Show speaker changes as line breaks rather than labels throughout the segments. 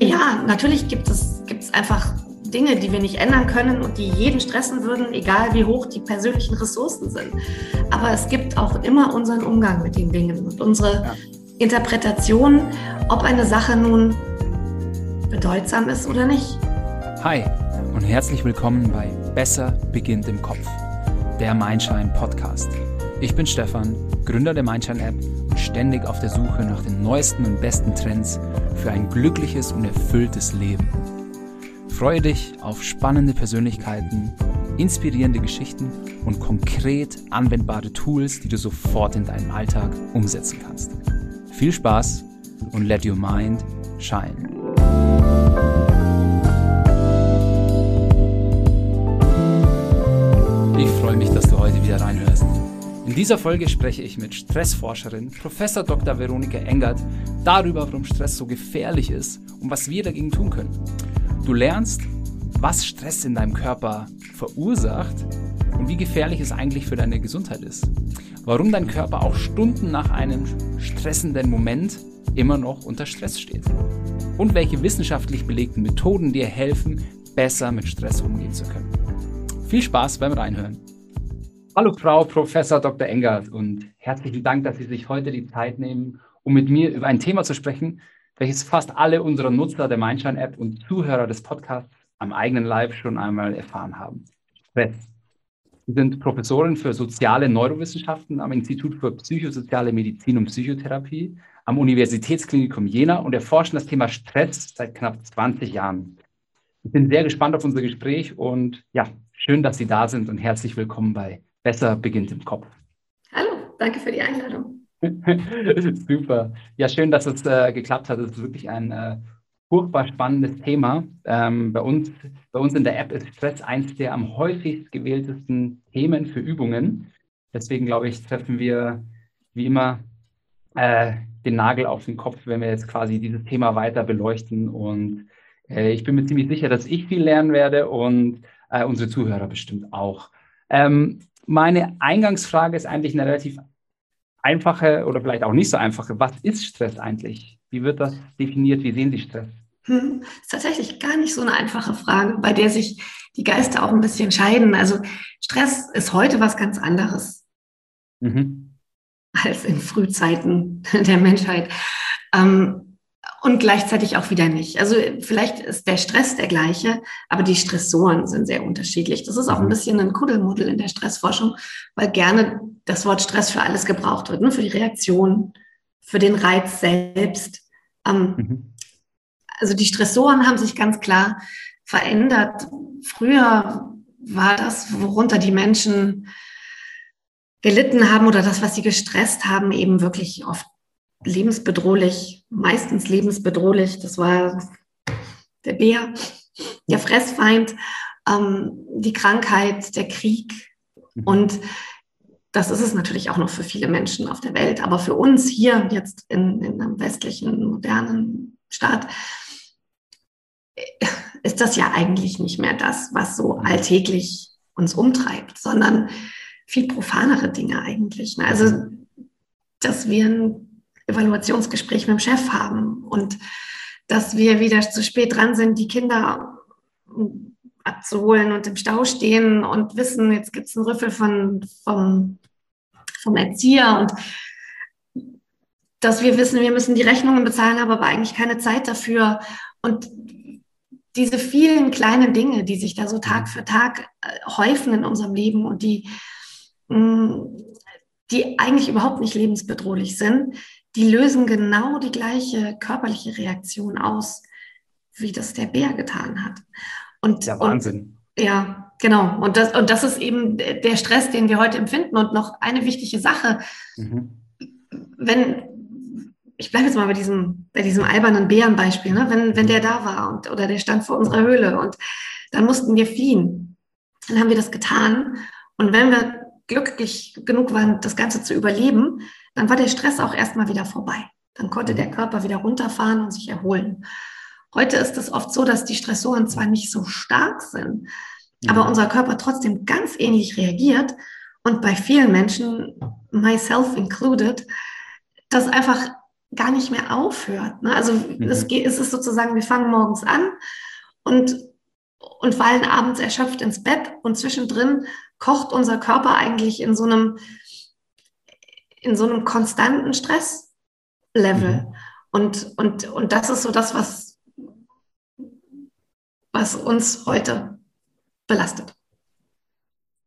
Ja, natürlich gibt es, gibt es einfach Dinge, die wir nicht ändern können und die jeden stressen würden, egal wie hoch die persönlichen Ressourcen sind. Aber es gibt auch immer unseren Umgang mit den Dingen und unsere ja. Interpretation, ob eine Sache nun bedeutsam ist oder nicht.
Hi und herzlich willkommen bei Besser beginnt im Kopf, der Mindshine Podcast. Ich bin Stefan, Gründer der Mindshine App und ständig auf der Suche nach den neuesten und besten Trends für ein glückliches und erfülltes Leben. Freue dich auf spannende Persönlichkeiten, inspirierende Geschichten und konkret anwendbare Tools, die du sofort in deinem Alltag umsetzen kannst. Viel Spaß und let your mind shine. Ich freue mich, dass du heute wieder reinhörst. In dieser Folge spreche ich mit Stressforscherin Prof. Dr. Veronika Engert darüber, warum Stress so gefährlich ist und was wir dagegen tun können. Du lernst, was Stress in deinem Körper verursacht und wie gefährlich es eigentlich für deine Gesundheit ist. Warum dein Körper auch Stunden nach einem stressenden Moment immer noch unter Stress steht. Und welche wissenschaftlich belegten Methoden dir helfen, besser mit Stress umgehen zu können. Viel Spaß beim Reinhören. Hallo Frau Professor Dr. Engert und herzlichen Dank, dass Sie sich heute die Zeit nehmen, um mit mir über ein Thema zu sprechen, welches fast alle unserer Nutzer der Mindshine-App und Zuhörer des Podcasts am eigenen Leib schon einmal erfahren haben. Stress. Sie sind Professorin für soziale Neurowissenschaften am Institut für psychosoziale Medizin und Psychotherapie am Universitätsklinikum Jena und erforschen das Thema Stress seit knapp 20 Jahren. Ich bin sehr gespannt auf unser Gespräch und ja, schön, dass Sie da sind und herzlich willkommen bei Besser beginnt im Kopf.
Hallo, danke für die Einladung.
Super. Ja, schön, dass es äh, geklappt hat. Es ist wirklich ein äh, furchtbar spannendes Thema. Ähm, bei, uns, bei uns in der App ist Stress eins der am häufigst gewähltesten Themen für Übungen. Deswegen glaube ich, treffen wir wie immer äh, den Nagel auf den Kopf, wenn wir jetzt quasi dieses Thema weiter beleuchten. Und äh, ich bin mir ziemlich sicher, dass ich viel lernen werde und äh, unsere Zuhörer bestimmt auch. Ähm, meine Eingangsfrage ist eigentlich eine relativ einfache oder vielleicht auch nicht so einfache. Was ist Stress eigentlich? Wie wird das definiert? Wie sehen Sie Stress?
Hm, das ist tatsächlich gar nicht so eine einfache Frage, bei der sich die Geister auch ein bisschen scheiden. Also Stress ist heute was ganz anderes mhm. als in Frühzeiten der Menschheit. Ähm, und gleichzeitig auch wieder nicht. Also vielleicht ist der Stress der gleiche, aber die Stressoren sind sehr unterschiedlich. Das ist auch ein mhm. bisschen ein Kuddelmuddel in der Stressforschung, weil gerne das Wort Stress für alles gebraucht wird, ne? für die Reaktion, für den Reiz selbst. Ähm, mhm. Also die Stressoren haben sich ganz klar verändert. Früher war das, worunter die Menschen gelitten haben oder das, was sie gestresst haben, eben wirklich oft lebensbedrohlich, meistens lebensbedrohlich. Das war der Bär, der Fressfeind, ähm, die Krankheit, der Krieg. Mhm. Und das ist es natürlich auch noch für viele Menschen auf der Welt. Aber für uns hier jetzt in, in einem westlichen, modernen Staat ist das ja eigentlich nicht mehr das, was so alltäglich uns umtreibt, sondern viel profanere Dinge eigentlich. Ne? Also, dass wir ein Evaluationsgespräch mit dem Chef haben und dass wir wieder zu spät dran sind, die Kinder abzuholen und im Stau stehen und wissen, jetzt gibt es einen Rüffel von, vom, vom Erzieher und dass wir wissen, wir müssen die Rechnungen bezahlen, haben aber eigentlich keine Zeit dafür. Und diese vielen kleinen Dinge, die sich da so Tag für Tag äh, häufen in unserem Leben und die, mm, die eigentlich überhaupt nicht lebensbedrohlich sind, die lösen genau die gleiche körperliche Reaktion aus, wie das der Bär getan hat. Und,
ja, Wahnsinn.
Und, ja, genau. Und das, und das ist eben der Stress, den wir heute empfinden. Und noch eine wichtige Sache, mhm. wenn, ich bleibe jetzt mal bei diesem, bei diesem albernen Bärenbeispiel, ne? wenn, wenn der da war und, oder der stand vor unserer Höhle und dann mussten wir fliehen. Dann haben wir das getan. Und wenn wir glücklich genug waren, das Ganze zu überleben, dann war der Stress auch erstmal wieder vorbei. Dann konnte der mhm. Körper wieder runterfahren und sich erholen. Heute ist es oft so, dass die Stressoren zwar nicht so stark sind, aber unser Körper trotzdem ganz ähnlich reagiert. Und bei vielen Menschen, myself included, das einfach gar nicht mehr aufhört. Ne? Also mhm. es ist sozusagen, wir fangen morgens an und, und fallen abends erschöpft ins Bett und zwischendrin kocht unser Körper eigentlich in so einem, in so einem konstanten Stresslevel. Mhm. Und, und, und das ist so das, was, was uns heute belastet.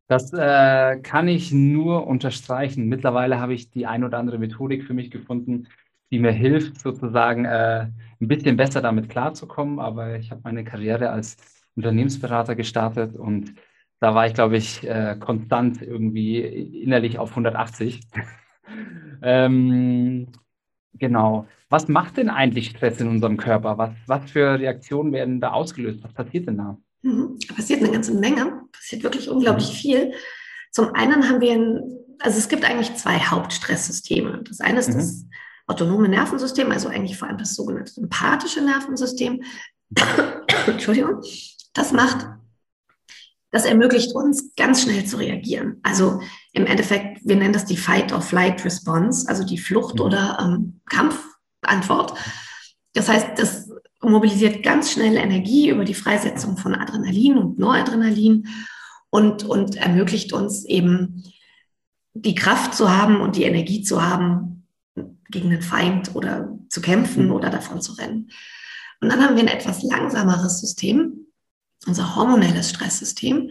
Das äh, kann ich nur unterstreichen. Mittlerweile habe ich die ein oder andere Methodik für mich gefunden, die mir hilft, sozusagen äh, ein bisschen besser damit klarzukommen. Aber ich habe meine Karriere als Unternehmensberater gestartet und da war ich, glaube ich, äh, konstant irgendwie innerlich auf 180. ähm, genau. Was macht denn eigentlich Stress in unserem Körper? Was, was für Reaktionen werden da ausgelöst? Was passiert denn da?
Mhm. Passiert eine ganze Menge, passiert wirklich unglaublich mhm. viel. Zum einen haben wir, ein, also es gibt eigentlich zwei Hauptstresssysteme. Das eine ist mhm. das autonome Nervensystem, also eigentlich vor allem das sogenannte sympathische Nervensystem. Entschuldigung. Das macht, das ermöglicht uns, ganz schnell zu reagieren. Also im Endeffekt, wir nennen das die Fight-or-Flight-Response, also die Flucht- mhm. oder ähm, Kampfantwort. Das heißt, das mobilisiert ganz schnell Energie über die Freisetzung von Adrenalin und Noradrenalin und, und ermöglicht uns eben die Kraft zu haben und die Energie zu haben, gegen den Feind oder zu kämpfen mhm. oder davon zu rennen. Und dann haben wir ein etwas langsameres System, unser hormonelles Stresssystem,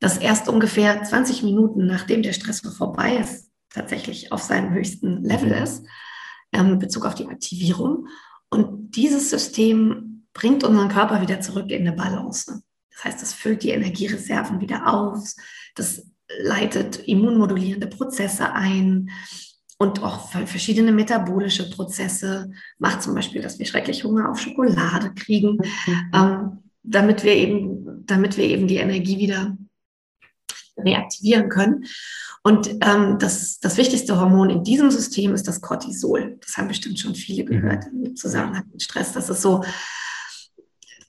das erst ungefähr 20 Minuten nachdem der Stress vorbei ist, tatsächlich auf seinem höchsten Level mhm. ist, ähm, in Bezug auf die Aktivierung. Und dieses System bringt unseren Körper wieder zurück in eine Balance. Das heißt, es füllt die Energiereserven wieder auf, das leitet immunmodulierende Prozesse ein und auch verschiedene metabolische Prozesse, macht zum Beispiel, dass wir schrecklich Hunger auf Schokolade kriegen, mhm. ähm, damit, wir eben, damit wir eben die Energie wieder reaktivieren können. Und ähm, das, das wichtigste Hormon in diesem System ist das Cortisol. Das haben bestimmt schon viele mhm. gehört im Zusammenhang mit Stress. Das ist so,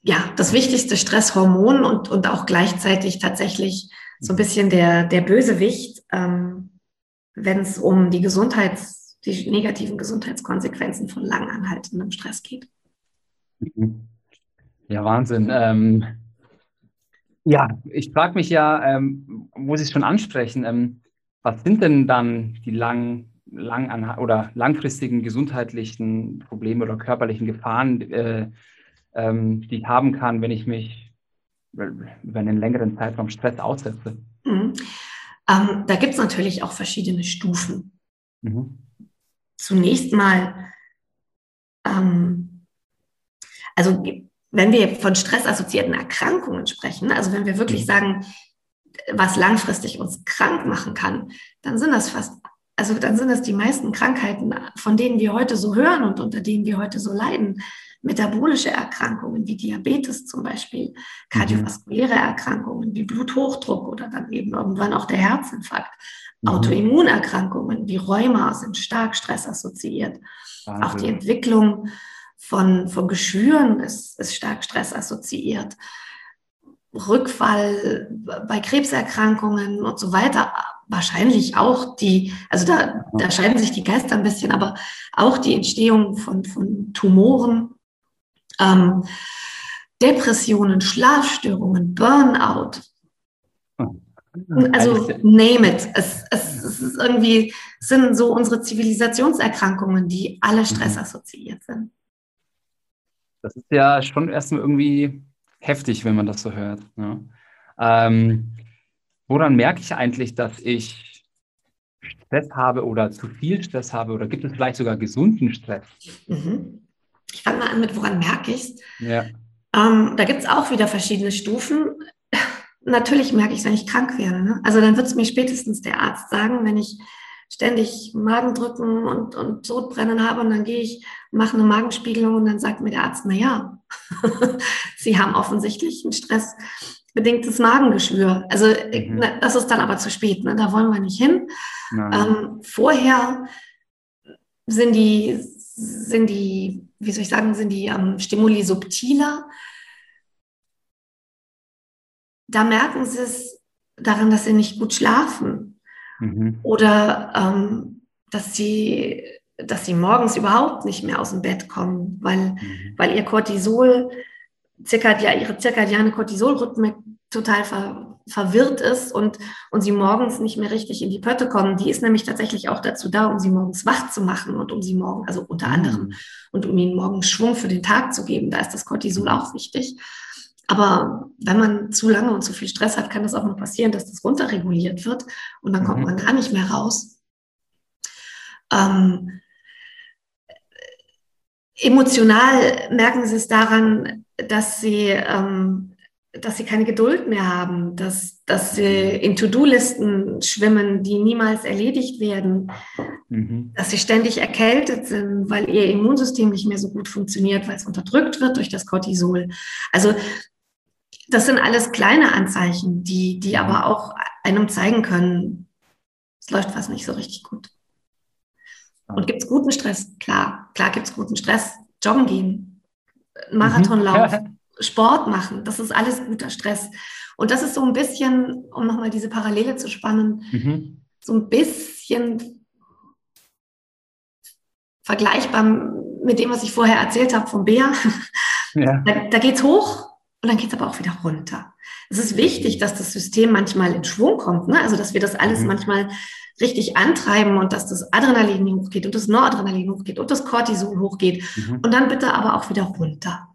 ja, das wichtigste Stresshormon und, und auch gleichzeitig tatsächlich so ein bisschen der, der Bösewicht, ähm, wenn es um die Gesundheits, die negativen Gesundheitskonsequenzen von langanhaltendem Stress geht.
Mhm. Ja, Wahnsinn. Ähm, ja, ich frage mich ja, ähm, muss ich schon ansprechen, ähm, was sind denn dann die lang, lang oder langfristigen gesundheitlichen Probleme oder körperlichen Gefahren, äh, ähm, die ich haben kann, wenn ich mich über einen längeren Zeitraum Stress aussetze?
Mhm. Ähm, da gibt es natürlich auch verschiedene Stufen. Mhm. Zunächst mal, ähm, also wenn wir von stressassoziierten Erkrankungen sprechen, also wenn wir wirklich mhm. sagen, was langfristig uns krank machen kann, dann sind das fast, also dann sind das die meisten Krankheiten, von denen wir heute so hören und unter denen wir heute so leiden. Metabolische Erkrankungen wie Diabetes zum Beispiel, kardiovaskuläre Erkrankungen wie Bluthochdruck oder dann eben irgendwann auch der Herzinfarkt. Mhm. Autoimmunerkrankungen wie Rheuma sind stark stressassoziiert. Wahnsinn. Auch die Entwicklung von, von Geschwüren ist, ist stark stressassoziiert. Rückfall bei Krebserkrankungen und so weiter. Wahrscheinlich auch die, also da, da scheiden sich die Geister ein bisschen, aber auch die Entstehung von, von Tumoren, ähm, Depressionen, Schlafstörungen, Burnout. Also name it. Es, es, es ist irgendwie, sind so unsere Zivilisationserkrankungen, die alle mhm. stressassoziiert sind.
Das ist ja schon erstmal irgendwie heftig, wenn man das so hört. Ne? Ähm, woran merke ich eigentlich, dass ich Stress habe oder zu viel Stress habe oder gibt es vielleicht sogar gesunden Stress?
Mhm. Ich fange mal an mit, woran merke ich es? Ja. Ähm, da gibt es auch wieder verschiedene Stufen. Natürlich merke ich es, wenn ich krank werde. Ne? Also dann wird es mir spätestens der Arzt sagen, wenn ich ständig Magendrücken und, und Sodbrennen habe und dann gehe ich, mache eine Magenspiegelung und dann sagt mir der Arzt, na ja, Sie haben offensichtlich ein stressbedingtes Magengeschwür. Also mhm. das ist dann aber zu spät, ne? da wollen wir nicht hin. Ähm, vorher sind die, sind die, wie soll ich sagen, sind die ähm, Stimuli subtiler. Da merken Sie es daran, dass Sie nicht gut schlafen Mhm. Oder ähm, dass sie dass sie morgens überhaupt nicht mehr aus dem Bett kommen, weil, mhm. weil ihr Cortisol, ja, ihre zirkadiane Cortisolrhythmik total ver, verwirrt ist und, und sie morgens nicht mehr richtig in die Pötte kommen. Die ist nämlich tatsächlich auch dazu da, um sie morgens wach zu machen und um sie morgen, also unter mhm. anderem, und um ihnen morgens Schwung für den Tag zu geben. Da ist das Cortisol mhm. auch wichtig. Aber wenn man zu lange und zu viel Stress hat, kann das auch noch passieren, dass das runterreguliert wird und dann kommt mhm. man gar nicht mehr raus. Ähm, emotional merken Sie es daran, dass Sie, ähm, dass Sie keine Geduld mehr haben, dass, dass Sie in To-Do-Listen schwimmen, die niemals erledigt werden, mhm. dass Sie ständig erkältet sind, weil Ihr Immunsystem nicht mehr so gut funktioniert, weil es unterdrückt wird durch das Cortisol. Also das sind alles kleine Anzeichen, die, die aber auch einem zeigen können, es läuft was nicht so richtig gut. Und gibt es guten Stress? Klar, klar gibt es guten Stress. Joggen gehen, Marathonlauf, mhm. Sport machen, das ist alles guter Stress. Und das ist so ein bisschen, um nochmal diese Parallele zu spannen, mhm. so ein bisschen vergleichbar mit dem, was ich vorher erzählt habe vom Bär. Ja. Da, da geht es hoch und dann geht es aber auch wieder runter. Es ist wichtig, dass das System manchmal in Schwung kommt, ne? also dass wir das alles mhm. manchmal richtig antreiben und dass das Adrenalin hochgeht und das Noradrenalin hochgeht und das Cortisol hochgeht mhm. und dann bitte aber auch wieder runter.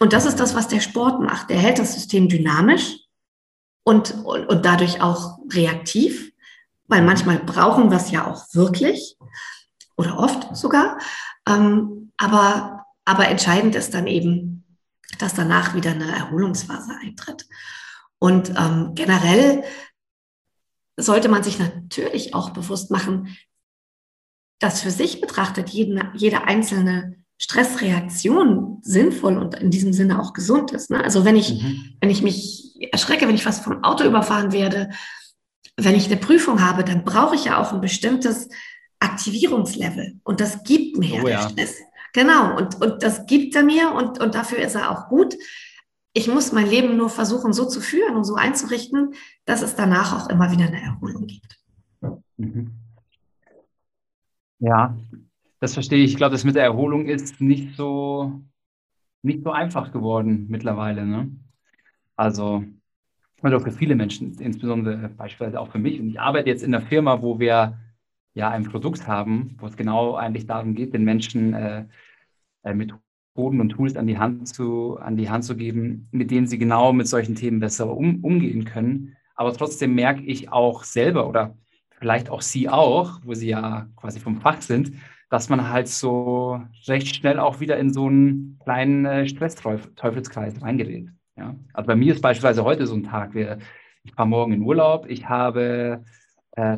Und das ist das, was der Sport macht. Der hält das System dynamisch und, und, und dadurch auch reaktiv, weil manchmal brauchen wir es ja auch wirklich oder oft sogar. Ähm, aber, aber entscheidend ist dann eben, dass danach wieder eine Erholungsphase eintritt. Und ähm, generell sollte man sich natürlich auch bewusst machen, dass für sich betrachtet jeden, jede einzelne Stressreaktion sinnvoll und in diesem Sinne auch gesund ist. Ne? Also wenn ich, mhm. wenn ich mich erschrecke, wenn ich fast vom Auto überfahren werde, wenn ich eine Prüfung habe, dann brauche ich ja auch ein bestimmtes Aktivierungslevel. Und das gibt mir oh, ja. Stress. Genau, und, und das gibt er mir und, und dafür ist er auch gut. Ich muss mein Leben nur versuchen, so zu führen und so einzurichten, dass es danach auch immer wieder eine Erholung gibt. Mhm.
Ja, das verstehe ich. Ich glaube, das mit der Erholung ist nicht so, nicht so einfach geworden mittlerweile. Ne? Also, also für viele Menschen, insbesondere beispielsweise auch für mich. Und ich arbeite jetzt in einer Firma, wo wir ja ein Produkt haben, wo es genau eigentlich darum geht, den Menschen äh, Methoden und Tools an die Hand zu, an die Hand zu geben, mit denen sie genau mit solchen Themen besser um, umgehen können. Aber trotzdem merke ich auch selber oder vielleicht auch Sie auch, wo Sie ja quasi vom Fach sind, dass man halt so recht schnell auch wieder in so einen kleinen äh, Stressteufelskreis reingerät. Ja? Also bei mir ist beispielsweise heute so ein Tag, wir, ich fahre morgen in Urlaub, ich habe äh,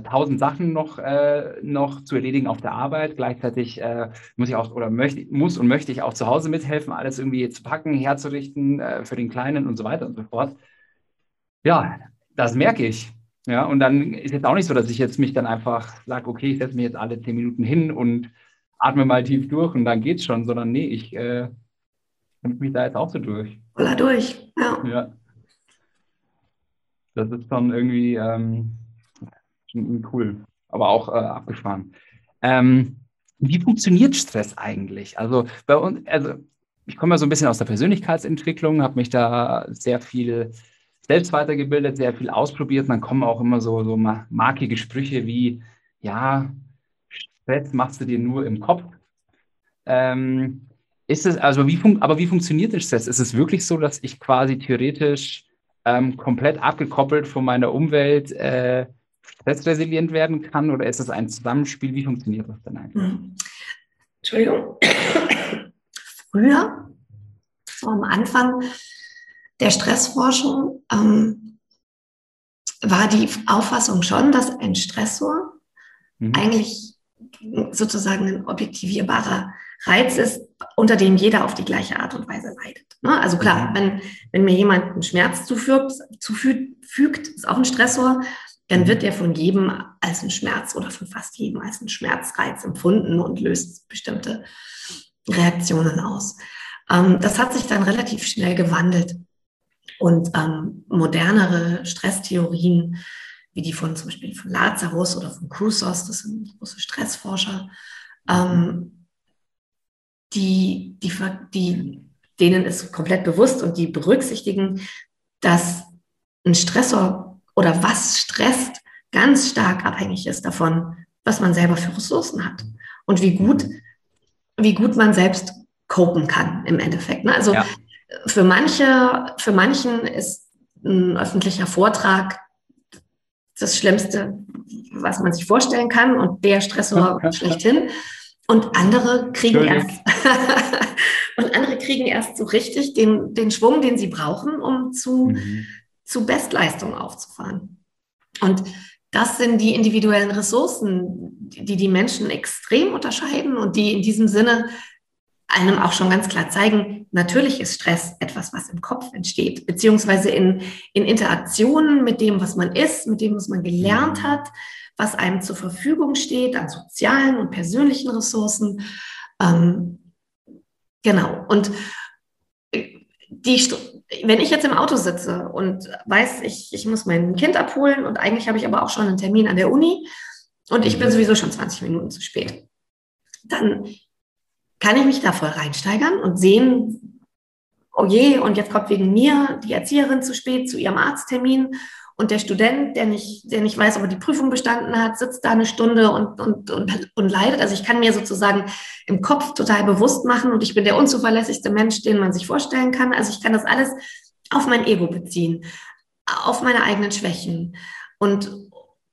tausend Sachen noch, äh, noch zu erledigen auf der Arbeit. Gleichzeitig äh, muss ich auch oder möchte, muss und möchte ich auch zu Hause mithelfen, alles irgendwie zu packen, herzurichten äh, für den Kleinen und so weiter und so fort. Ja, das merke ich. Ja, und dann ist jetzt auch nicht so, dass ich jetzt mich dann einfach sage, okay, ich setze mich jetzt alle zehn Minuten hin und atme mal tief durch und dann geht's schon, sondern nee, ich äh, mich da jetzt auch so durch.
Oder durch, ja. ja.
Das ist dann irgendwie, ähm, Cool, aber auch äh, abgefahren. Ähm, wie funktioniert Stress eigentlich? Also bei uns, also ich komme ja so ein bisschen aus der Persönlichkeitsentwicklung, habe mich da sehr viel selbst weitergebildet, sehr viel ausprobiert. Und dann kommen auch immer so, so markige Sprüche wie, ja, Stress machst du dir nur im Kopf. Ähm, ist es, also wie aber wie funktioniert der Stress? Ist es wirklich so, dass ich quasi theoretisch ähm, komplett abgekoppelt von meiner Umwelt äh, stressresilient werden kann oder ist es ein Zusammenspiel? Wie funktioniert das denn eigentlich? Hm.
Entschuldigung. Früher, so am Anfang der Stressforschung, ähm, war die Auffassung schon, dass ein Stressor mhm. eigentlich sozusagen ein objektivierbarer Reiz ist, unter dem jeder auf die gleiche Art und Weise leidet. Ne? Also klar, mhm. wenn, wenn mir jemand einen Schmerz zufügt, zufügt, ist auch ein Stressor, dann wird er von jedem als ein Schmerz oder von fast jedem als ein Schmerzreiz empfunden und löst bestimmte Reaktionen aus. Ähm, das hat sich dann relativ schnell gewandelt. Und ähm, modernere Stresstheorien, wie die von zum Beispiel von Lazarus oder von Krusos, das sind große Stressforscher, ähm, die, die, die, denen ist komplett bewusst und die berücksichtigen, dass ein Stressor oder was stresst, ganz stark abhängig ist davon, was man selber für Ressourcen hat und wie gut, wie gut man selbst copen kann im Endeffekt. Ne? Also ja. für manche, für manchen ist ein öffentlicher Vortrag das Schlimmste, was man sich vorstellen kann und der Stressor schlechthin. Und andere kriegen erst und andere kriegen erst so richtig den, den Schwung, den sie brauchen, um zu, mhm. Zu Bestleistung aufzufahren. Und das sind die individuellen Ressourcen, die die Menschen extrem unterscheiden und die in diesem Sinne einem auch schon ganz klar zeigen, natürlich ist Stress etwas, was im Kopf entsteht, beziehungsweise in, in Interaktionen mit dem, was man ist, mit dem, was man gelernt hat, was einem zur Verfügung steht an sozialen und persönlichen Ressourcen. Ähm, genau. Und die, wenn ich jetzt im Auto sitze und weiß, ich, ich muss mein Kind abholen und eigentlich habe ich aber auch schon einen Termin an der Uni und ich bin mhm. sowieso schon 20 Minuten zu spät, dann kann ich mich da voll reinsteigern und sehen, oh je, und jetzt kommt wegen mir die Erzieherin zu spät zu ihrem Arzttermin und der Student, der nicht, der nicht weiß, ob er die Prüfung bestanden hat, sitzt da eine Stunde und, und, und, und leidet. Also ich kann mir sozusagen im Kopf total bewusst machen und ich bin der unzuverlässigste Mensch, den man sich vorstellen kann. Also ich kann das alles auf mein Ego beziehen, auf meine eigenen Schwächen und,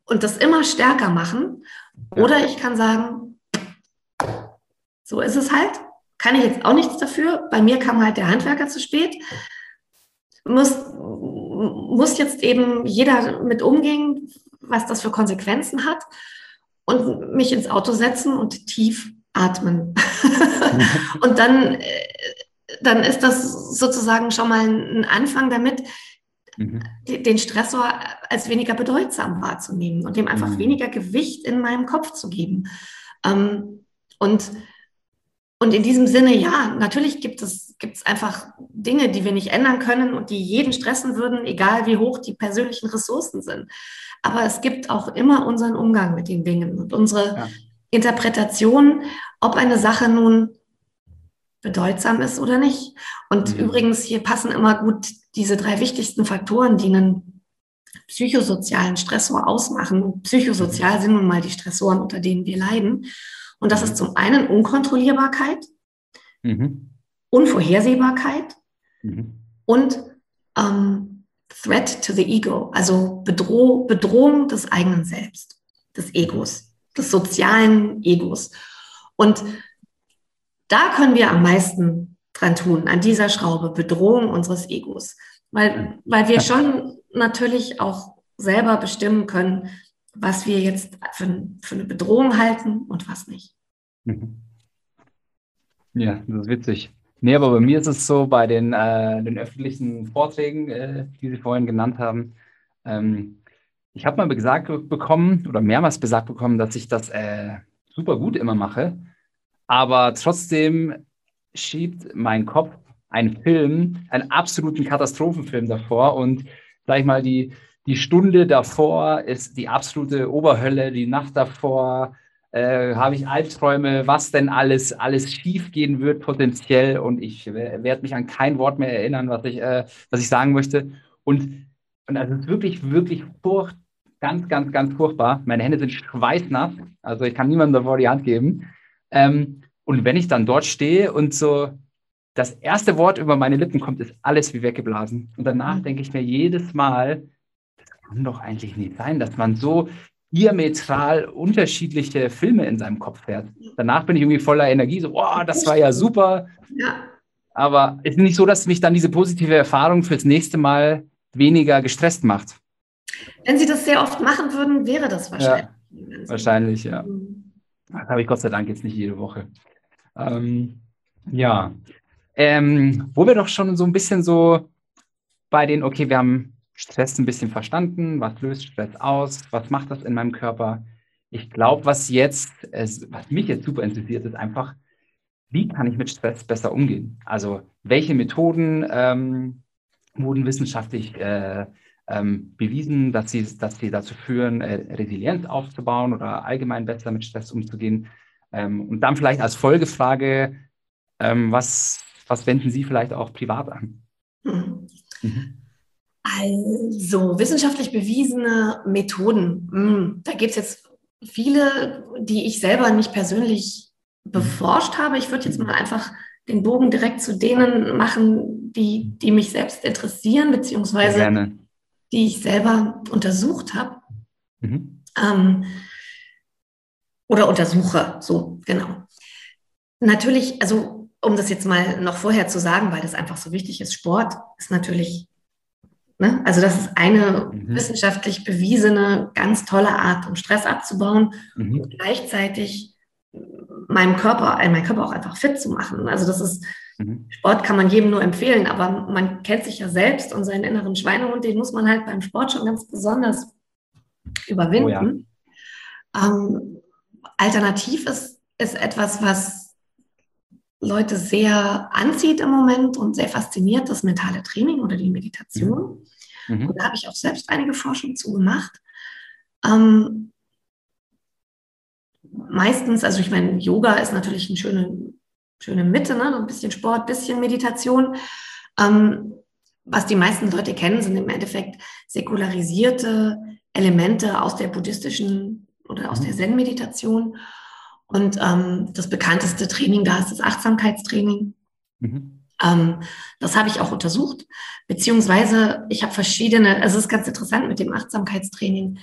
und das immer stärker machen. Oder ich kann sagen, so ist es halt. Kann ich jetzt auch nichts dafür. Bei mir kam halt der Handwerker zu spät. Muss, muss jetzt eben jeder mit umgehen, was das für Konsequenzen hat. Und mich ins Auto setzen und tief atmen. und dann, äh, dann ist das sozusagen schon mal ein Anfang damit, mhm. den Stressor als weniger bedeutsam wahrzunehmen und dem einfach mhm. weniger Gewicht in meinem Kopf zu geben. Ähm, und und in diesem Sinne, ja, natürlich gibt es, gibt es einfach Dinge, die wir nicht ändern können und die jeden stressen würden, egal wie hoch die persönlichen Ressourcen sind. Aber es gibt auch immer unseren Umgang mit den Dingen und unsere ja. Interpretation, ob eine Sache nun bedeutsam ist oder nicht. Und mhm. übrigens, hier passen immer gut diese drei wichtigsten Faktoren, die einen psychosozialen Stressor ausmachen. Psychosozial sind nun mal die Stressoren, unter denen wir leiden. Und das ist mhm. zum einen Unkontrollierbarkeit, mhm. Unvorhersehbarkeit mhm. und ähm, Threat to the Ego, also Bedroh Bedrohung des eigenen Selbst, des Egos, des sozialen Egos. Und da können wir am meisten dran tun, an dieser Schraube, Bedrohung unseres Egos. Weil, weil wir schon natürlich auch selber bestimmen können, was wir jetzt für, für eine Bedrohung halten und was nicht. Mhm.
Ja, das ist witzig. Nee, aber bei mir ist es so, bei den, äh, den öffentlichen Vorträgen, äh, die Sie vorhin genannt haben, ähm, ich habe mal gesagt bekommen oder mehrmals gesagt bekommen, dass ich das äh, super gut immer mache, aber trotzdem schiebt mein Kopf einen Film, einen absoluten Katastrophenfilm davor und sag ich mal, die, die Stunde davor ist die absolute Oberhölle, die Nacht davor äh, habe ich Albträume, was denn alles, alles schief gehen wird potenziell und ich werde mich an kein Wort mehr erinnern, was ich, äh, was ich sagen möchte. Und, und das ist wirklich, wirklich furcht, ganz, ganz, ganz furchtbar. Meine Hände sind schweißnass, also ich kann niemandem davor die Hand geben. Ähm, und wenn ich dann dort stehe und so das erste Wort über meine Lippen kommt, ist alles wie weggeblasen. Und danach mhm. denke ich mir jedes Mal, kann doch eigentlich nicht sein, dass man so diametral unterschiedliche Filme in seinem Kopf fährt. Danach bin ich irgendwie voller Energie, so, oh, das war ja super. Ja. Aber es ist nicht so, dass mich dann diese positive Erfahrung fürs nächste Mal weniger gestresst macht.
Wenn Sie das sehr oft machen würden, wäre das wahrscheinlich.
Ja, wahrscheinlich, ja. Mhm. Das habe ich Gott sei Dank jetzt nicht jede Woche. Ähm, ja. Ähm, wo wir doch schon so ein bisschen so bei den, okay, wir haben Stress ein bisschen verstanden. Was löst Stress aus? Was macht das in meinem Körper? Ich glaube, was jetzt, was mich jetzt super interessiert, ist einfach, wie kann ich mit Stress besser umgehen? Also, welche Methoden ähm, wurden wissenschaftlich äh, ähm, bewiesen, dass sie, dass sie dazu führen, äh, Resilienz aufzubauen oder allgemein besser mit Stress umzugehen? Ähm, und dann vielleicht als Folgefrage, ähm, was, was wenden Sie vielleicht auch privat an?
Hm. Mhm. Also wissenschaftlich bewiesene Methoden. Hm, da gibt es jetzt viele, die ich selber nicht persönlich beforscht habe. Ich würde jetzt mal einfach den Bogen direkt zu denen machen, die, die mich selbst interessieren, beziehungsweise die ich selber untersucht habe. Mhm. Ähm, oder untersuche, so genau. Natürlich, also um das jetzt mal noch vorher zu sagen, weil das einfach so wichtig ist, Sport ist natürlich, ne? also das ist eine mhm. wissenschaftlich bewiesene, ganz tolle Art, um Stress abzubauen mhm. und gleichzeitig meinem Körper, äh, meinen Körper auch einfach fit zu machen. Also das ist, mhm. Sport kann man jedem nur empfehlen, aber man kennt sich ja selbst und seinen inneren Schweinehund, den muss man halt beim Sport schon ganz besonders überwinden. Oh ja. ähm, alternativ ist, ist etwas, was Leute sehr anzieht im Moment und sehr fasziniert, das mentale Training oder die Meditation. Mhm. Und da habe ich auch selbst einige Forschung zu gemacht. Ähm, meistens, also ich meine, Yoga ist natürlich eine schöne, schöne Mitte, ne? ein bisschen Sport, ein bisschen Meditation. Ähm, was die meisten Leute kennen, sind im Endeffekt säkularisierte Elemente aus der buddhistischen oder aus der mhm. Zen-Meditation. Und ähm, das bekannteste Training da ist das Achtsamkeitstraining. Mhm. Ähm, das habe ich auch untersucht, beziehungsweise ich habe verschiedene, also es ist ganz interessant mit dem Achtsamkeitstraining.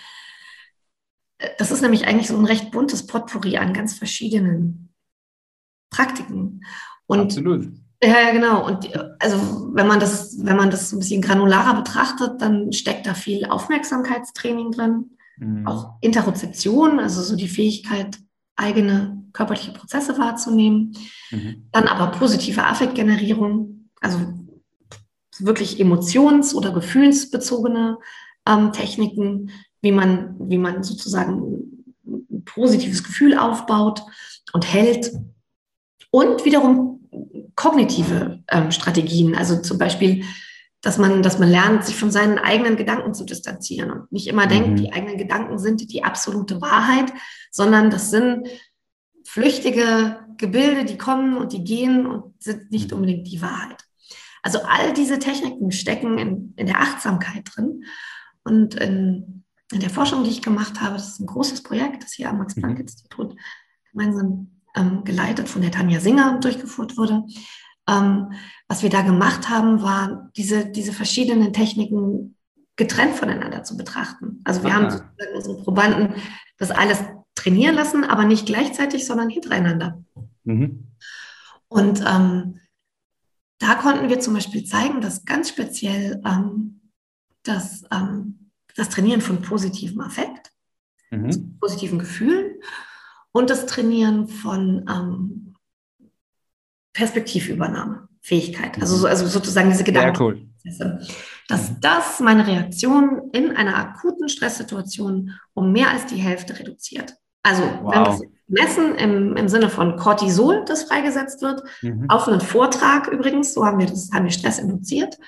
Das ist nämlich eigentlich so ein recht buntes Potpourri an ganz verschiedenen Praktiken. Und Absolut. Ja, genau. Und also wenn man das, wenn man das ein bisschen granularer betrachtet, dann steckt da viel Aufmerksamkeitstraining drin, mhm. auch Interozeption, also so die Fähigkeit, eigene körperliche Prozesse wahrzunehmen. Mhm. Dann aber positive Affektgenerierung, also wirklich emotions- oder gefühlsbezogene ähm, Techniken, wie man, wie man sozusagen ein positives Gefühl aufbaut und hält. Und wiederum kognitive ähm, Strategien, also zum Beispiel, dass man, dass man lernt, sich von seinen eigenen Gedanken zu distanzieren und nicht immer mhm. denkt, die eigenen Gedanken sind die absolute Wahrheit, sondern das sind flüchtige Gebilde, die kommen und die gehen und sind nicht mhm. unbedingt die Wahrheit. Also all diese Techniken stecken in, in der Achtsamkeit drin. Und in, in der Forschung, die ich gemacht habe, das ist ein großes Projekt, das hier am Max-Planck-Institut mhm. gemeinsam ähm, geleitet von der Tanja Singer durchgeführt wurde. Ähm, was wir da gemacht haben, war diese, diese verschiedenen Techniken getrennt voneinander zu betrachten. Also wir Aha. haben sozusagen unsere Probanden das alles trainieren lassen, aber nicht gleichzeitig, sondern hintereinander. Mhm. Und ähm, da konnten wir zum Beispiel zeigen, dass ganz speziell ähm, das ähm, das Trainieren von positivem Affekt, mhm. positiven Gefühlen und das Trainieren von ähm, Perspektivübernahme, Fähigkeit, also, so, also sozusagen diese Gedanken. Cool. Dass das meine Reaktion in einer akuten Stresssituation um mehr als die Hälfte reduziert. Also wow. wenn wir es messen im, im Sinne von Cortisol, das freigesetzt wird, mhm. auf einen Vortrag übrigens, so haben wir das, haben wir Stress induziert,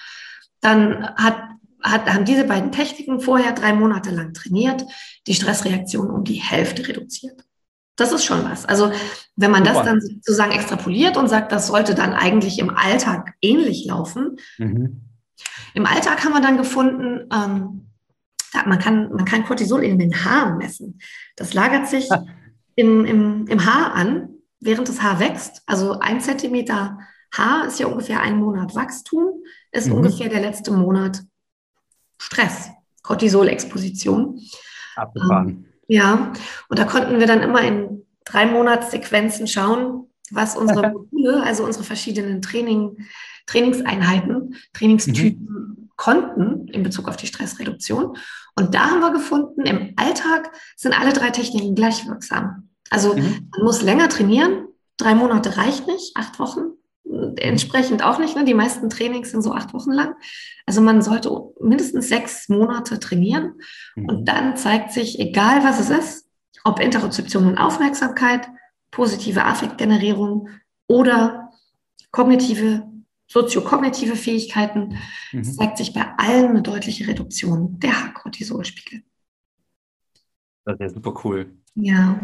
dann hat hat, haben diese beiden Techniken vorher drei Monate lang trainiert, die Stressreaktion um die Hälfte reduziert. Das ist schon was. Also wenn man Super. das dann sozusagen extrapoliert und sagt, das sollte dann eigentlich im Alltag ähnlich laufen. Mhm. Im Alltag haben wir dann gefunden, ähm, man, kann, man kann Cortisol in den Haaren messen. Das lagert sich im, im, im Haar an, während das Haar wächst. Also ein Zentimeter Haar ist ja ungefähr ein Monat Wachstum, ist mhm. ungefähr der letzte Monat Stress, Cortisol-Exposition. Abgefahren. Ähm, ja, und da konnten wir dann immer in drei Monatssequenzen schauen, was unsere Module, also unsere verschiedenen Training, Trainingseinheiten, Trainingstypen mhm. konnten in Bezug auf die Stressreduktion. Und da haben wir gefunden, im Alltag sind alle drei Techniken gleich wirksam. Also mhm. man muss länger trainieren, drei Monate reicht nicht, acht Wochen entsprechend auch nicht. Ne? Die meisten Trainings sind so acht Wochen lang. Also man sollte mindestens sechs Monate trainieren. Mhm. Und dann zeigt sich, egal was es ist, ob Interozeption und Aufmerksamkeit, positive Affektgenerierung oder kognitive, soziokognitive Fähigkeiten, mhm. zeigt sich bei allen eine deutliche Reduktion der H-Cortisolspiegel.
Das ist ja super cool.
Ja.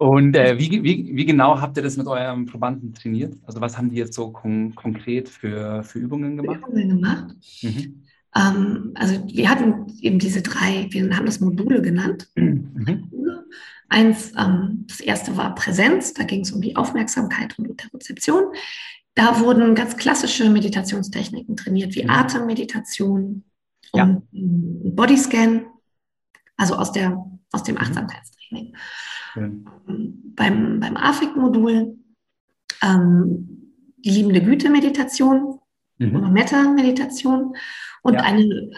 Und äh, wie, wie, wie genau habt ihr das mit eurem Probanden trainiert? Also was haben die jetzt so kon konkret für, für Übungen gemacht? Übungen gemacht.
Mhm. Ähm, also wir hatten eben diese drei, wir haben das Module genannt. Mhm. Eins, ähm, das erste war Präsenz, da ging es um die Aufmerksamkeit und Interozeption. Da wurden ganz klassische Meditationstechniken trainiert, wie mhm. Atemmeditation ja. und Bodyscan, also aus, der, aus dem mhm. Achtsamkeitstraining. Mhm. Beim, beim AFIC-Modul ähm, die liebende Güte-Meditation mhm. oder Metta-Meditation und ja. eine,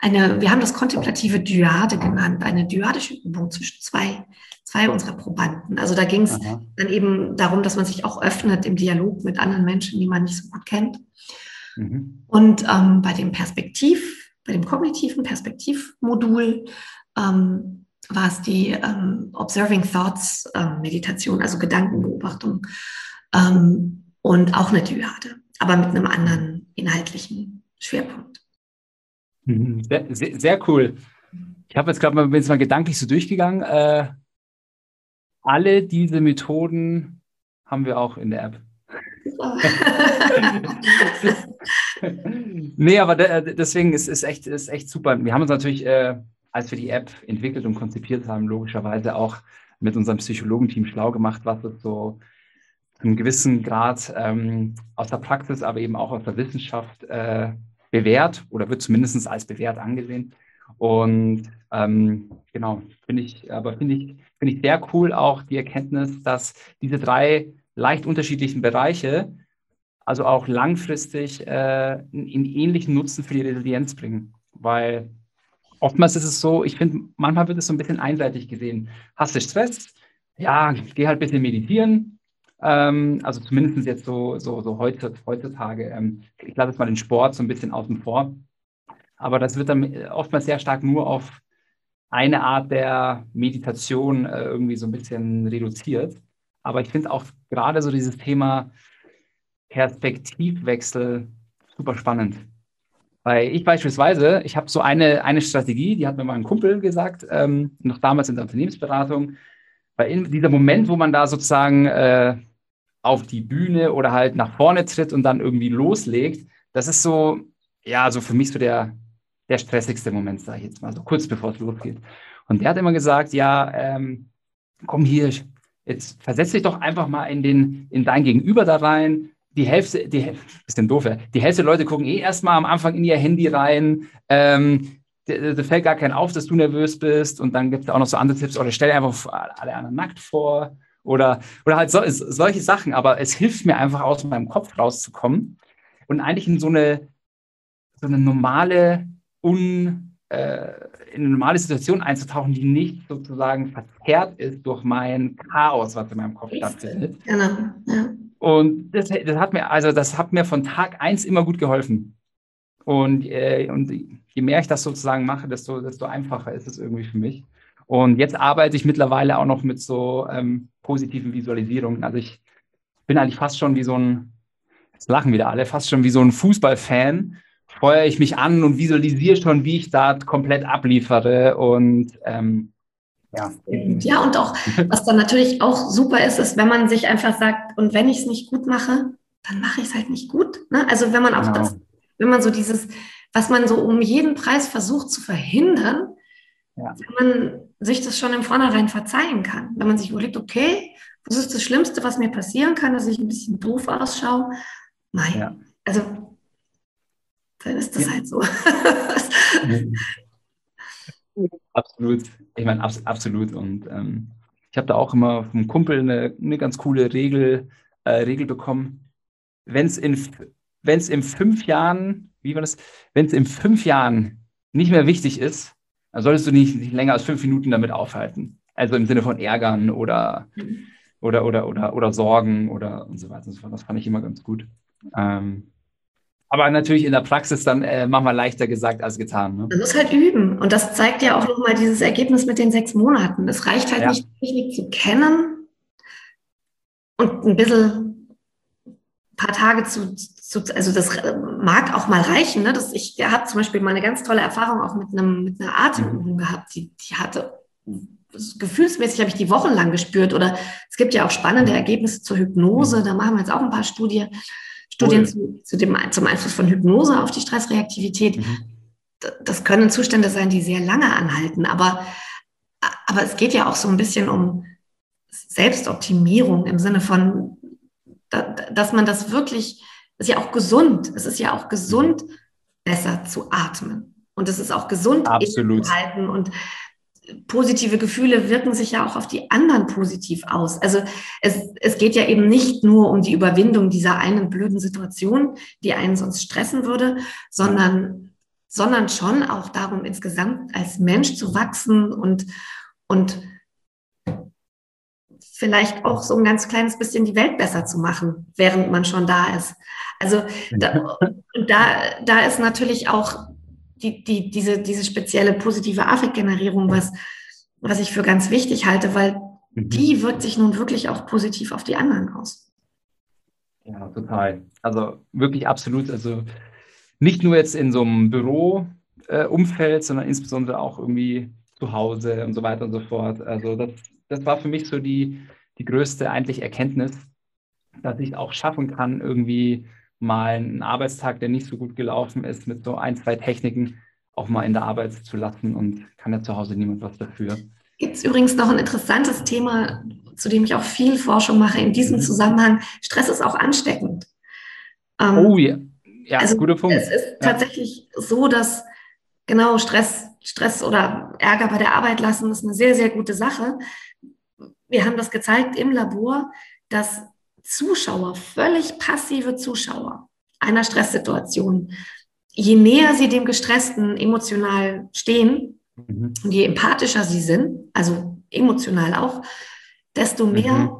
eine, wir haben das kontemplative Dyade genannt, eine dyadische Übung zwischen zwei, zwei unserer Probanden. Also da ging es dann eben darum, dass man sich auch öffnet im Dialog mit anderen Menschen, die man nicht so gut kennt. Mhm. Und ähm, bei dem Perspektiv, bei dem kognitiven Perspektivmodul ähm, war es die ähm, Observing Thoughts ähm, Meditation, also Gedankenbeobachtung ähm, und auch eine Dyade, aber mit einem anderen inhaltlichen Schwerpunkt.
Mhm. Sehr, sehr, sehr cool. Ich habe jetzt gerade mal, jetzt mal gedanklich so durchgegangen. Äh, alle diese Methoden haben wir auch in der App. nee, aber deswegen ist es echt, ist echt super. Wir haben uns natürlich äh, als wir die App entwickelt und konzipiert haben, logischerweise auch mit unserem Psychologenteam schlau gemacht, was es so einem gewissen Grad ähm, aus der Praxis, aber eben auch aus der Wissenschaft äh, bewährt oder wird zumindest als bewährt angesehen. Und ähm, genau, finde ich, aber finde ich, finde ich sehr cool auch die Erkenntnis, dass diese drei leicht unterschiedlichen Bereiche also auch langfristig äh, einen ähnlichen Nutzen für die Resilienz bringen. Weil oftmals ist es so, ich finde, manchmal wird es so ein bisschen einseitig gesehen. Hast du Stress? Ja, geh halt ein bisschen meditieren. Ähm, also zumindest jetzt so, so, so heutzutage. Ähm, ich lasse jetzt mal den Sport so ein bisschen außen vor. Aber das wird dann oftmals sehr stark nur auf eine Art der Meditation äh, irgendwie so ein bisschen reduziert. Aber ich finde auch gerade so dieses Thema Perspektivwechsel super spannend. Weil ich beispielsweise, ich habe so eine, eine Strategie, die hat mir mal ein Kumpel gesagt, ähm, noch damals in der Unternehmensberatung, weil in dieser Moment, wo man da sozusagen äh, auf die Bühne oder halt nach vorne tritt und dann irgendwie loslegt, das ist so, ja, so für mich so der, der stressigste Moment, sage ich jetzt mal, so kurz bevor es losgeht. Und der hat immer gesagt, ja, ähm, komm hier, jetzt versetz dich doch einfach mal in, den, in dein Gegenüber da rein, die Hälfte, die bisschen doof, ja. die Hälfte der Leute gucken eh erstmal am Anfang in ihr Handy rein. Ähm, da fällt gar kein auf, dass du nervös bist. Und dann gibt es auch noch so andere Tipps, oder stell dir einfach alle anderen nackt vor. Oder, oder halt so, solche Sachen. Aber es hilft mir einfach aus meinem Kopf rauszukommen und eigentlich in so eine, so eine normale, un, äh, in eine normale Situation einzutauchen, die nicht sozusagen verzerrt ist durch mein Chaos, was in meinem Kopf stattfindet. Genau, ja. Und das, das, hat mir, also das hat mir von Tag eins immer gut geholfen. Und, äh, und je mehr ich das sozusagen mache, desto, desto einfacher ist es irgendwie für mich. Und jetzt arbeite ich mittlerweile auch noch mit so ähm, positiven Visualisierungen. Also ich bin eigentlich fast schon wie so ein, jetzt lachen wieder alle, fast schon wie so ein Fußballfan. Feuere ich mich an und visualisiere schon, wie ich da komplett abliefere. Und ähm,
ja. ja, und auch, was dann natürlich auch super ist, ist, wenn man sich einfach sagt, und wenn ich es nicht gut mache, dann mache ich es halt nicht gut. Ne? Also wenn man auch genau. das, wenn man so dieses, was man so um jeden Preis versucht zu verhindern, ja. wenn man sich das schon im Vornherein verzeihen kann. Wenn man sich überlegt, okay, was ist das Schlimmste, was mir passieren kann, dass ich ein bisschen doof ausschaue? Nein. Ja. Also dann ist das ja. halt so.
Absolut. Ich meine, abs absolut. Und ähm, ich habe da auch immer vom Kumpel eine, eine ganz coole Regel, äh, Regel bekommen. Wenn es in, wenn's in fünf Jahren, wie war das, wenn es in fünf Jahren nicht mehr wichtig ist, dann solltest du nicht, nicht länger als fünf Minuten damit aufhalten. Also im Sinne von ärgern oder, oder, oder, oder, oder Sorgen oder und so weiter und so fort. Das fand ich immer ganz gut. Ähm, aber natürlich in der Praxis dann äh, manchmal leichter gesagt als getan. Ne?
Man muss halt üben. Und das zeigt ja auch nochmal dieses Ergebnis mit den sechs Monaten. Es reicht halt ja. nicht, Technik zu kennen und ein bisschen ein paar Tage zu, zu also das mag auch mal reichen. Ne? Das, ich habe zum Beispiel mal eine ganz tolle Erfahrung auch mit, einem, mit einer Atemübung mhm. gehabt, die, die hatte gefühlsmäßig habe ich die wochenlang gespürt. Oder es gibt ja auch spannende Ergebnisse zur Hypnose. Da machen wir jetzt auch ein paar Studien, Studien zu, zu, dem, zum Einfluss von Hypnose auf die Stressreaktivität. Mhm. Das können Zustände sein, die sehr lange anhalten. Aber, aber es geht ja auch so ein bisschen um Selbstoptimierung im Sinne von, dass man das wirklich, ist ja auch gesund. Es ist ja auch gesund, besser zu atmen. Und es ist auch gesund,
Absolut.
zu halten. Und positive Gefühle wirken sich ja auch auf die anderen positiv aus. Also es, es geht ja eben nicht nur um die Überwindung dieser einen blöden Situation, die einen sonst stressen würde, sondern, sondern schon auch darum, insgesamt als Mensch zu wachsen und, und vielleicht auch so ein ganz kleines bisschen die Welt besser zu machen, während man schon da ist. Also da, da, da ist natürlich auch die, die, diese, diese spezielle positive Affektgenerierung, was, was ich für ganz wichtig halte, weil mhm. die wirkt sich nun wirklich auch positiv auf die anderen aus.
Ja, total. Also wirklich absolut. Also nicht nur jetzt in so einem Büroumfeld, äh, sondern insbesondere auch irgendwie zu Hause und so weiter und so fort. Also das, das war für mich so die, die größte eigentlich Erkenntnis, dass ich auch schaffen kann, irgendwie mal einen Arbeitstag, der nicht so gut gelaufen ist, mit so ein, zwei Techniken auch mal in der Arbeit zu lassen und kann ja zu Hause niemand was dafür.
Gibt es übrigens noch ein interessantes Thema, zu dem ich auch viel Forschung mache in diesem mhm. Zusammenhang. Stress ist auch ansteckend.
Ähm, oh ja, ja also guter Punkt.
Es ist ja. tatsächlich so, dass genau Stress, Stress oder Ärger bei der Arbeit lassen ist eine sehr, sehr gute Sache. Wir haben das gezeigt im Labor, dass Zuschauer, völlig passive Zuschauer einer Stresssituation, je näher sie dem Gestressten emotional stehen mhm. und je empathischer sie sind, also emotional auch, desto mehr mhm.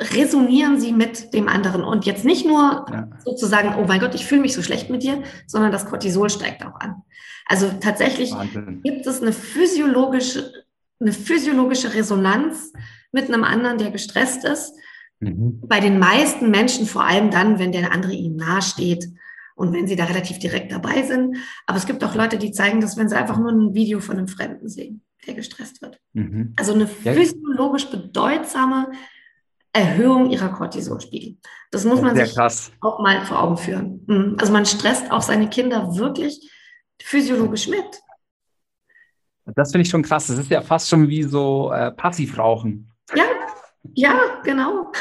resonieren sie mit dem anderen. Und jetzt nicht nur ja. sozusagen, oh mein Gott, ich fühle mich so schlecht mit dir, sondern das Cortisol steigt auch an. Also tatsächlich Wahnsinn. gibt es eine physiologische, eine physiologische Resonanz mit einem anderen, der gestresst ist Mhm. Bei den meisten Menschen, vor allem dann, wenn der andere ihnen nahesteht und wenn sie da relativ direkt dabei sind. Aber es gibt auch Leute, die zeigen das, wenn sie einfach nur ein Video von einem Fremden sehen, der gestresst wird. Mhm. Also eine physiologisch bedeutsame Erhöhung ihrer Cortisolspiegel. Das muss man sich krass. auch mal vor Augen führen. Mhm. Also man stresst auch seine Kinder wirklich physiologisch mit.
Das finde ich schon krass. Das ist ja fast schon wie so äh, Passivrauchen.
Ja, genau.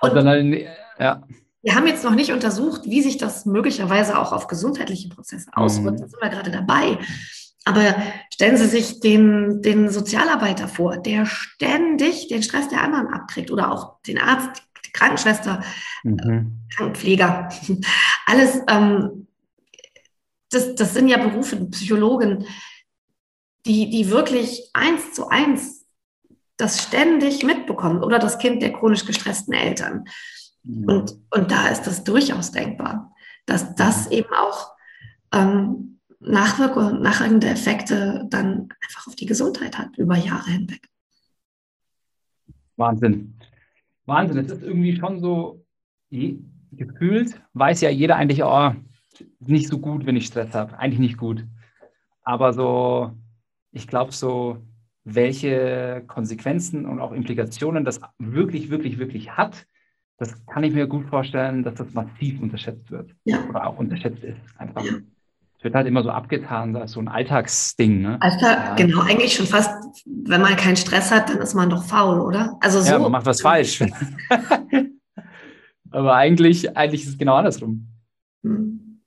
Und dann, ja. Wir haben jetzt noch nicht untersucht, wie sich das möglicherweise auch auf gesundheitliche Prozesse auswirkt. Mhm. Da sind wir gerade dabei. Aber stellen Sie sich den, den Sozialarbeiter vor, der ständig den Stress der anderen abkriegt oder auch den Arzt, die Krankenschwester, mhm. Krankenpfleger. Alles, ähm, das, das sind ja Berufe, Psychologen, die, die wirklich eins zu eins das ständig mitbekommt oder das Kind der chronisch gestressten Eltern. Mhm. Und, und da ist das durchaus denkbar, dass das mhm. eben auch ähm, Nachwirkungen, nachwirkende Effekte dann einfach auf die Gesundheit hat über Jahre hinweg.
Wahnsinn. Wahnsinn. Es ist irgendwie schon so gefühlt, weiß ja jeder eigentlich, oh, nicht so gut, wenn ich Stress habe. Eigentlich nicht gut. Aber so, ich glaube, so welche Konsequenzen und auch Implikationen das wirklich, wirklich, wirklich hat, das kann ich mir gut vorstellen, dass das massiv unterschätzt wird ja. oder auch unterschätzt ist. Einfach. Ja. Es wird halt immer so abgetan, als so ein Alltagsding. Ne?
Alltag, ja. genau, eigentlich schon fast, wenn man keinen Stress hat, dann ist man doch faul, oder?
Also so. Ja, man macht was falsch. Aber eigentlich, eigentlich ist es genau andersrum. Hm.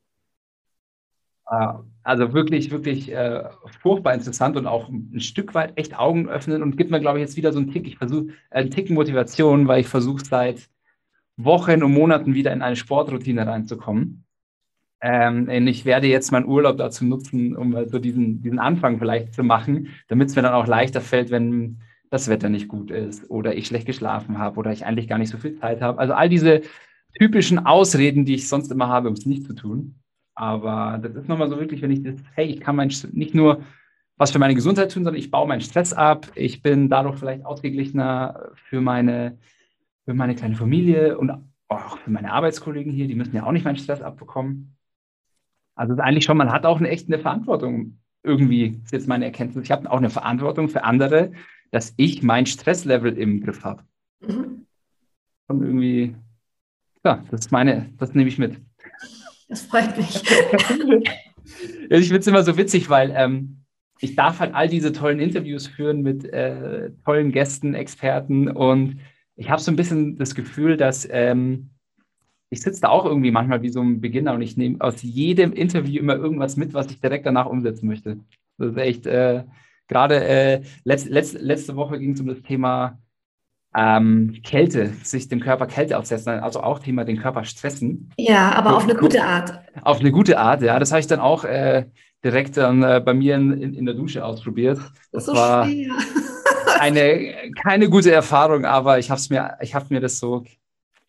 Ah, also wirklich, wirklich äh, furchtbar interessant und auch ein Stück weit echt Augen öffnen und gibt mir, glaube ich, jetzt wieder so einen Tick. Ich versuche äh, einen Tick Motivation, weil ich versuche seit Wochen und Monaten wieder in eine Sportroutine reinzukommen. Ähm, ich werde jetzt meinen Urlaub dazu nutzen, um so diesen, diesen Anfang vielleicht zu machen, damit es mir dann auch leichter fällt, wenn das Wetter nicht gut ist oder ich schlecht geschlafen habe oder ich eigentlich gar nicht so viel Zeit habe. Also all diese typischen Ausreden, die ich sonst immer habe, um es nicht zu tun. Aber das ist nochmal so wirklich, wenn ich das, hey, ich kann mein, nicht nur was für meine Gesundheit tun, sondern ich baue meinen Stress ab. Ich bin dadurch vielleicht ausgeglichener für meine, für meine kleine Familie und auch für meine Arbeitskollegen hier. Die müssen ja auch nicht meinen Stress abbekommen. Also eigentlich schon, man hat auch eine, echt eine Verantwortung irgendwie, ist jetzt meine Erkenntnis. Ich habe auch eine Verantwortung für andere, dass ich mein Stresslevel im Griff habe. Mhm. Und irgendwie, ja, das ist meine, das nehme ich mit.
Das freut mich.
ich finde es immer so witzig, weil ähm, ich darf halt all diese tollen Interviews führen mit äh, tollen Gästen, Experten und ich habe so ein bisschen das Gefühl, dass ähm, ich sitze da auch irgendwie manchmal wie so ein Beginner und ich nehme aus jedem Interview immer irgendwas mit, was ich direkt danach umsetzen möchte. Das ist echt, äh, gerade äh, letzt, letzt, letzte Woche ging es um das Thema ähm, Kälte, sich dem Körper Kälte aussetzen, also auch Thema den Körper stressen.
Ja, aber auf eine gute Art.
Auf eine gute Art, ja. Das habe ich dann auch äh, direkt dann äh, bei mir in, in, der Dusche ausprobiert. Das so war eine keine gute Erfahrung, aber ich habe mir, ich habe mir das so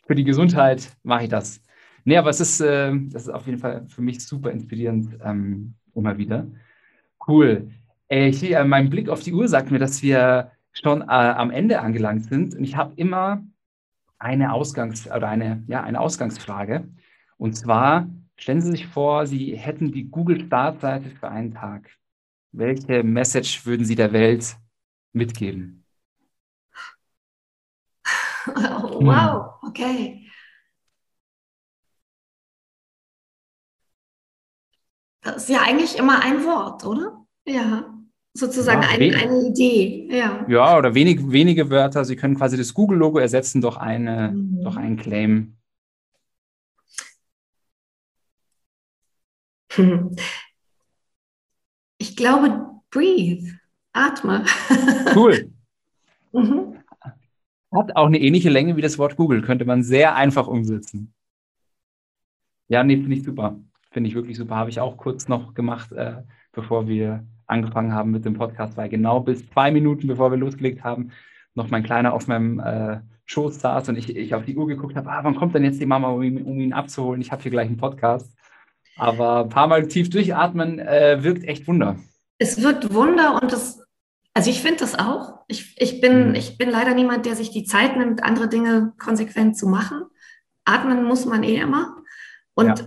für die Gesundheit mache ich das. Nee, aber es ist, äh, das ist auf jeden Fall für mich super inspirierend ähm, immer wieder. Cool. Äh, ich, äh, mein Blick auf die Uhr sagt mir, dass wir schon äh, am Ende angelangt sind. Und ich habe immer eine Ausgangs- oder eine, ja, eine Ausgangsfrage. Und zwar stellen Sie sich vor, Sie hätten die Google-Startseite für einen Tag. Welche Message würden Sie der Welt mitgeben?
Oh, wow, okay. Das ist ja eigentlich immer ein Wort, oder? Ja, sozusagen ja, ein, eine Idee. Ja.
ja, oder wenig, wenige Wörter. Sie können quasi das Google-Logo ersetzen durch, eine, mhm. durch einen Claim.
Ich glaube, breathe, atme.
Cool. mhm. Hat auch eine ähnliche Länge wie das Wort Google, könnte man sehr einfach umsetzen. Ja, nee, finde ich super. Finde ich wirklich super. Habe ich auch kurz noch gemacht, äh, bevor wir angefangen haben mit dem Podcast, weil genau bis zwei Minuten, bevor wir losgelegt haben, noch mein Kleiner auf meinem äh, Schoß saß und ich, ich auf die Uhr geguckt habe, ah, wann kommt denn jetzt die Mama, um ihn, um ihn abzuholen? Ich habe hier gleich einen Podcast. Aber ein paar Mal tief durchatmen äh, wirkt echt Wunder.
Es wirkt Wunder und es also ich finde das auch. Ich, ich, bin, mhm. ich bin leider niemand, der sich die Zeit nimmt, andere Dinge konsequent zu machen. Atmen muss man eh immer. Und, ja.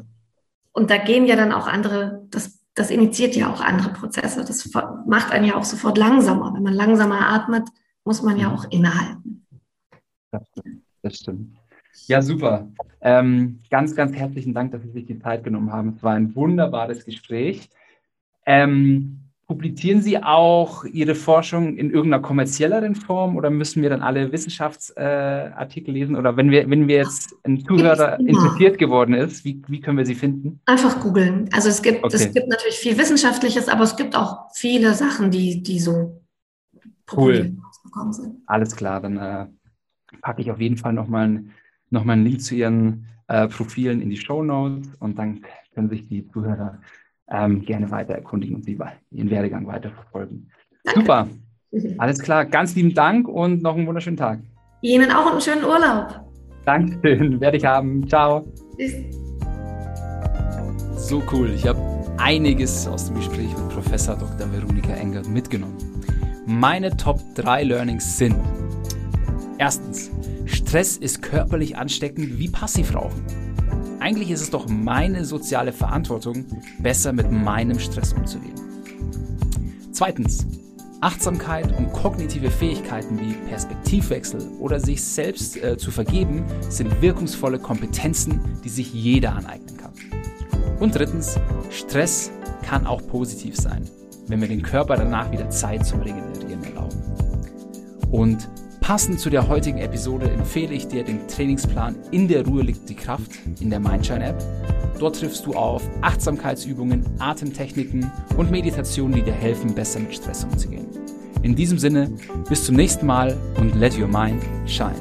und da gehen ja dann auch andere, das, das initiiert ja auch andere Prozesse. Das macht einen ja auch sofort langsamer. Wenn man langsamer atmet, muss man ja mhm. auch innehalten.
Das stimmt. Das stimmt. Ja, super. Ähm, ganz, ganz herzlichen Dank, dass Sie sich die Zeit genommen haben. Es war ein wunderbares Gespräch. Ähm, Publizieren Sie auch Ihre Forschung in irgendeiner kommerzielleren Form oder müssen wir dann alle Wissenschaftsartikel äh, lesen? Oder wenn wir, wenn wir jetzt ein Zuhörer interessiert geworden ist, wie, wie können wir Sie finden?
Einfach googeln. Also es gibt, okay. es gibt natürlich viel Wissenschaftliches, aber es gibt auch viele Sachen, die, die so
cool. sind. Alles klar, dann äh, packe ich auf jeden Fall nochmal noch mal einen Link zu Ihren äh, Profilen in die Show Notes und dann können sich die Zuhörer ähm, gerne weiter erkundigen und Sie Ihren Werdegang weiterverfolgen. Super. Alles klar. Ganz lieben Dank und noch einen wunderschönen Tag.
Ihnen auch einen schönen Urlaub.
Dankeschön. Werde ich haben. Ciao. Tschüss. So cool. Ich habe einiges aus dem Gespräch mit Professor Dr. Veronika Engert mitgenommen. Meine Top 3 Learnings sind: Erstens, Stress ist körperlich ansteckend wie Passivrauchen. Eigentlich ist es doch meine soziale Verantwortung, besser mit meinem Stress umzugehen. Zweitens, Achtsamkeit und kognitive Fähigkeiten wie Perspektivwechsel oder sich selbst äh, zu vergeben sind wirkungsvolle Kompetenzen, die sich jeder aneignen kann. Und drittens, Stress kann auch positiv sein, wenn wir den Körper danach wieder Zeit zum Regenerieren erlauben. Und Passend zu der heutigen Episode empfehle ich dir den Trainingsplan In der Ruhe liegt die Kraft in der Mindshine App. Dort triffst du auf Achtsamkeitsübungen, Atemtechniken und Meditationen, die dir helfen, besser mit Stress umzugehen. In diesem Sinne, bis zum nächsten Mal und let your mind shine.